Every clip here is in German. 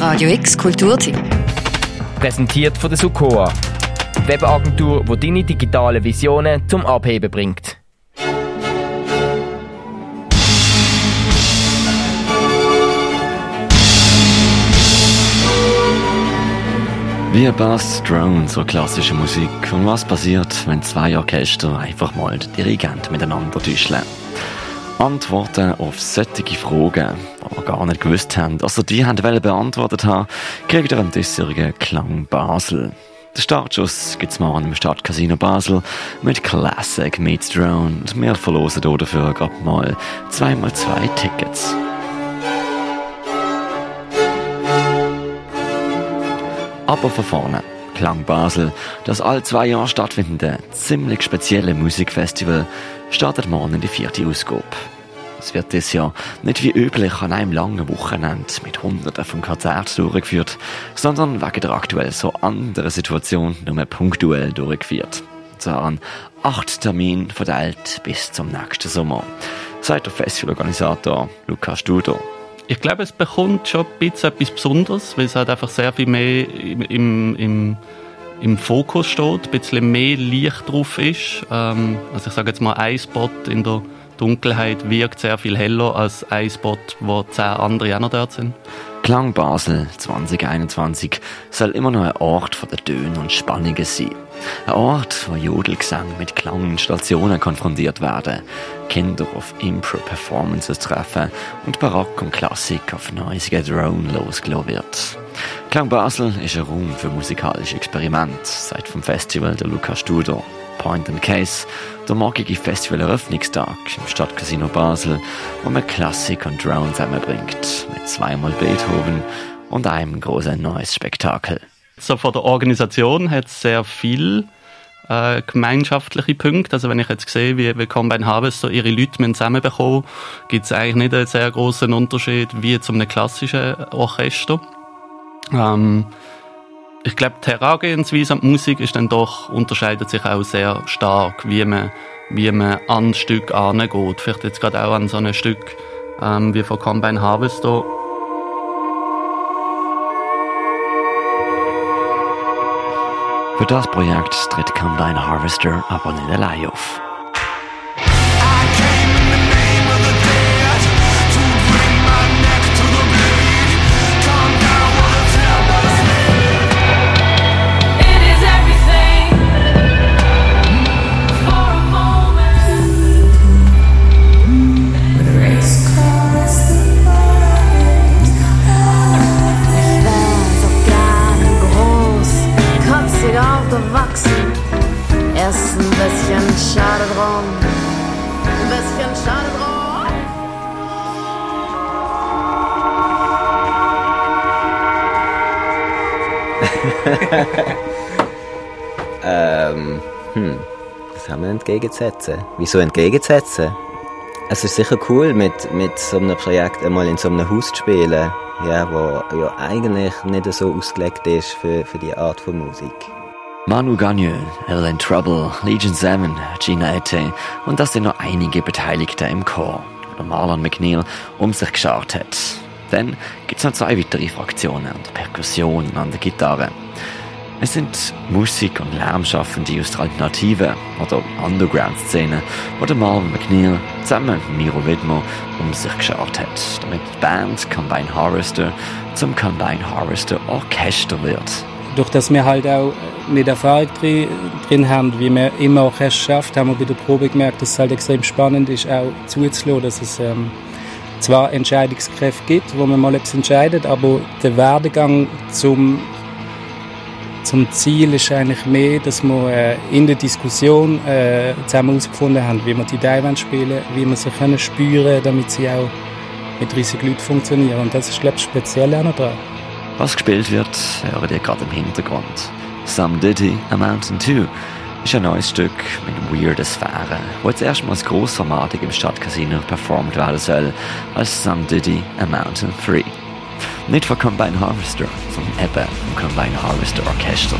Radio X Kulturteam. Präsentiert von der Sukoa. Webagentur, die deine digitale Visionen zum Abheben bringt. Wie Bass Drone so klassische Musik und was passiert, wenn zwei Orchester einfach mal Dirigent miteinander täuschen? Antworten auf solche Fragen, die wir gar nicht gewusst haben, also die haben beantwortet haben, kriegt ihr am diesjährigen Klang Basel. Den Startschuss gibt's morgen im Stadtcasino Basel mit Classic Meets Drone und wir verlosen hier dafür gerade mal zweimal zwei Tickets. Aber von vorne. Klang Basel, das all zwei Jahre stattfindende, ziemlich spezielle Musikfestival, startet morgen in die vierte Ausgabe. Es wird dieses Jahr nicht wie üblich an einem langen Wochenende mit Hunderten von Konzerten durchgeführt, sondern wegen der aktuell so anderen Situation nur punktuell durchgeführt. Zwar an acht Terminen verteilt bis zum nächsten Sommer, sagt der Festivalorganisator Lukas Studer. Ich glaube, es bekommt schon ein bisschen etwas Besonderes, weil es halt einfach sehr viel mehr im, im, im, im Fokus steht, ein bisschen mehr Licht drauf ist. Ähm, also ich sage jetzt mal, ein Spot in der Dunkelheit wirkt sehr viel heller als ein Spot, wo zehn andere auch noch dort sind. Klang Basel 2021 soll immer noch ein Ort von der Töne und Spannungen sein. Ein Ort, wo Jodelgesang mit Klanginstallationen konfrontiert werden, Kinder auf Impro-Performances treffen und Barock und Klassik auf neusige Drone losgelassen wird. Klang Basel ist ein Raum für musikalische Experimente, seit vom Festival der Lukas Studer. Point and Case, der morgige Festival-Eröffnungstag im Stadtcasino Basel, wo man Klassik und Drone zusammenbringt, mit zweimal Beethoven und einem großen neues Spektakel. So von der Organisation hat es sehr viel äh, gemeinschaftliche Punkte. Also wenn ich jetzt sehe, wie, wie Combine Harvester ihre Leute zusammenbekommen, gibt es eigentlich nicht einen sehr großen Unterschied wie zu einem klassischen Orchester. Ähm, ich glaube, die Herangehensweise an die Musik ist dann doch, unterscheidet sich auch sehr stark, wie man, wie man an Stück angeht. Vielleicht jetzt gerade auch an so ein Stück ähm, wie von Combine Harvester. Für das Projekt tritt Combine Harvester aber nicht allein auf. Ähm, hm, was haben wir entgegenzusetzen? Wieso entgegenzusetzen? Es ist sicher cool, mit, mit so einem Projekt einmal in so einem Haus zu spielen, ja, wo ja eigentlich nicht so ausgelegt ist für, für die Art von Musik. Manu Gagneux, Ellen Trouble, Legion 7, Gina Ette und das sind noch einige Beteiligte im Chor, wo Marlon McNeil um sich geschaut hat. Dann gibt's noch zwei weitere Fraktionen an der Perkussion und an der Gitarre. Es sind Musik- und Lärmschaffende aus der Alternative oder Underground-Szene, wo der Marlon McNeil zusammen mit Miro Widmer um sich geschaut hat, damit die Band Combine Harvester zum Combine Harvester Orchester wird. durch das wir halt auch nicht Erfahrung drin, haben, wie wir immer Orchester schafft, haben wir bei der Probe gemerkt, dass es halt extrem spannend ist, auch zuzulassen, dass es ähm, zwar Entscheidungskräfte gibt, wo man mal etwas entscheidet, aber der Werdegang zum, zum Ziel ist eigentlich mehr, dass wir äh, in der Diskussion äh, zusammen herausgefunden haben, wie wir die Idee spielen wie wir sie können spüren, damit sie auch mit 30 Leuten funktionieren. Und das ist, glaube ich, speziell auch noch dran. Was gespielt wird, hört ihr gerade im Hintergrund. Some Diddy, A Mountain 2 ist ein neues Stück mit weirden Sphären, wo jetzt erstmals grossformatig im Stadtcasino performt werden soll, als Some Diddy, A Mountain 3. Nicht von Combine Harvester, sondern eben vom Combine Harvester Orchester.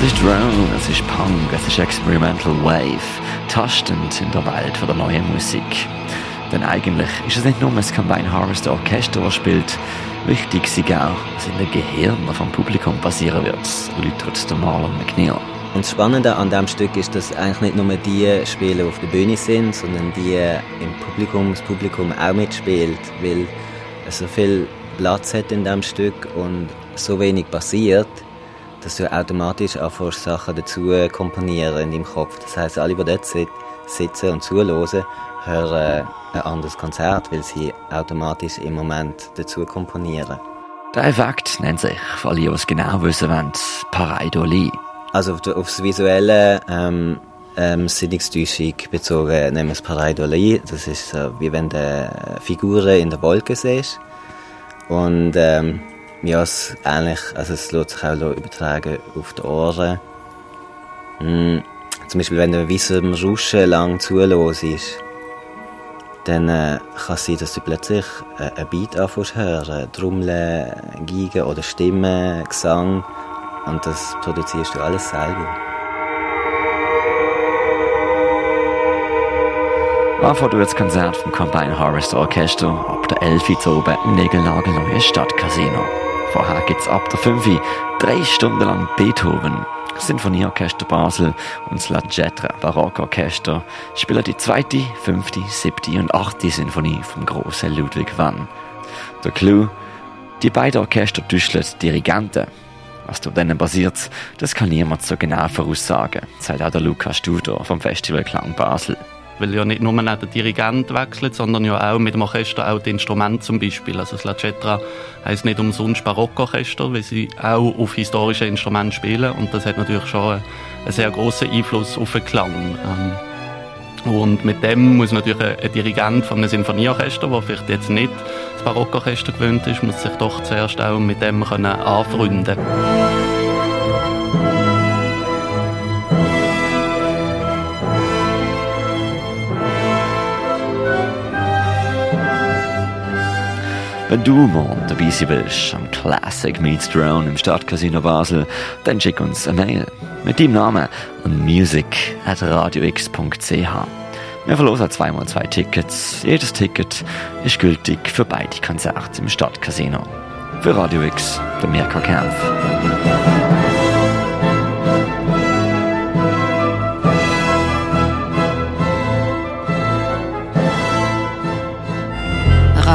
Es ist Drone, es ist Punk, es ist Experimental Wave, tastend in der Welt von der neuen Musik. Denn eigentlich ist es nicht nur das Combine Harvest Orchester, das spielt. Wichtig ist auch, was in den Gehirnen vom Publikum passieren wird, erläutert der Marlon McNeil. Und das Spannende an diesem Stück ist, dass eigentlich nicht nur die Spieler auf der Bühne sind, sondern die im Publikum, das Publikum auch mitspielt, weil es so viel Platz hat in diesem Stück und so wenig passiert, dass du automatisch anfängst, Sachen dazu komponieren in deinem Kopf. Das heißt, alle, die dort sit- sitzen und zuhören, hören ein anderes Konzert, weil sie automatisch im Moment dazu komponieren. Der Effekt nennt sich, für alle, die es genau wissen wollen, Pareidolie. Also auf, auf das Visuelle, ähm, ähm, Sinnungstäuschung bezogen, nehmen wir das Pareidolie. Das ist so, wie wenn du Figuren in der Wolke siehst. Und ähm, ja, es ähnlich, also es lässt sich auch übertragen auf die Ohren. Mm, zum Beispiel, wenn du im Rauschen lang zuhörst, dann äh, kann es sein, dass du plötzlich äh, ein Beat anfängst hören. Trommeln, Geigen oder Stimmen, Gesang. Und das produzierst du alles selber. Anfang du das Konzert vom Combine Harvest Orchester ab der 11 Uhr oben im Nägelnagelneuen Stadtcasino. Vorher gibt's ab der 5 Uhr drei Stunden lang Beethoven. Sinfonieorchester Basel und das La Jetra Barockorchester spielen die zweite, fünfte, siebte und achte Sinfonie vom großen Ludwig van. Der Clou, die beiden Orchester tüscheln Dirigenten. Was da denen passiert, das kann niemand so genau voraussagen, sagt auch der Lukas Studer vom Festival Klang Basel. Weil ja nicht nur der Dirigent wechselt, sondern ja auch mit dem Orchester auch die Instrumente zum Beispiel. Also das La Cetra heisst nicht umsonst Barockorchester, weil sie auch auf historische Instrumente spielen und das hat natürlich schon einen, sehr großen Einfluss auf den Klang. Ähm, und mit dem muss natürlich ein, Dirigent von einem Sinfonieorchester, der vielleicht jetzt nicht das Barockorchester gewöhnt ist, muss sich doch zuerst auch mit dem können anfreunden Wenn du morgen dabei sein willst am Classic Meets Drone im Stadtcasino Basel, dann schick uns eine Mail mit deinem Namen an music.radiox.ch. Wir verlosen zweimal zwei Tickets. Jedes Ticket ist gültig für beide Konzerte im Stadtcasino. Für Radio X, der Mirko Kempf.